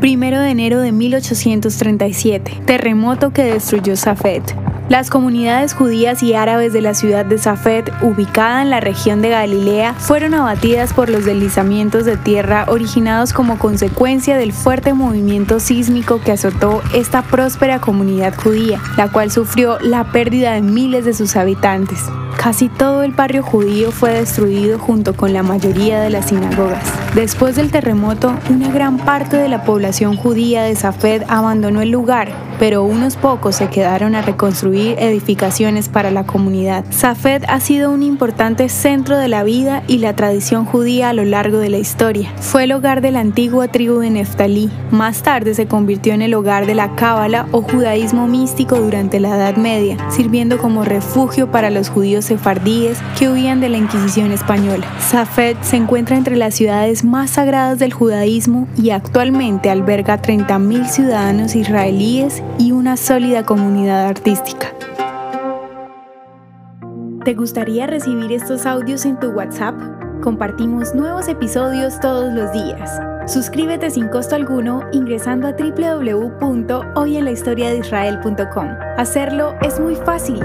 Primero de enero de 1837, terremoto que destruyó Safed. Las comunidades judías y árabes de la ciudad de Safed, ubicada en la región de Galilea, fueron abatidas por los deslizamientos de tierra originados como consecuencia del fuerte movimiento sísmico que azotó esta próspera comunidad judía, la cual sufrió la pérdida de miles de sus habitantes. Casi todo el barrio judío fue destruido junto con la mayoría de las sinagogas. Después del terremoto, una gran parte de la población judía de Safed abandonó el lugar, pero unos pocos se quedaron a reconstruir edificaciones para la comunidad. Safed ha sido un importante centro de la vida y la tradición judía a lo largo de la historia. Fue el hogar de la antigua tribu de Neftalí. Más tarde se convirtió en el hogar de la Cábala o judaísmo místico durante la Edad Media, sirviendo como refugio para los judíos sefardíes que huían de la Inquisición española. Safed se encuentra entre las ciudades más sagradas del judaísmo y actualmente alberga 30.000 ciudadanos israelíes y una sólida comunidad artística. ¿Te gustaría recibir estos audios en tu WhatsApp? Compartimos nuevos episodios todos los días. Suscríbete sin costo alguno ingresando a www.hoyenlahistoriadeisrael.com. Hacerlo es muy fácil.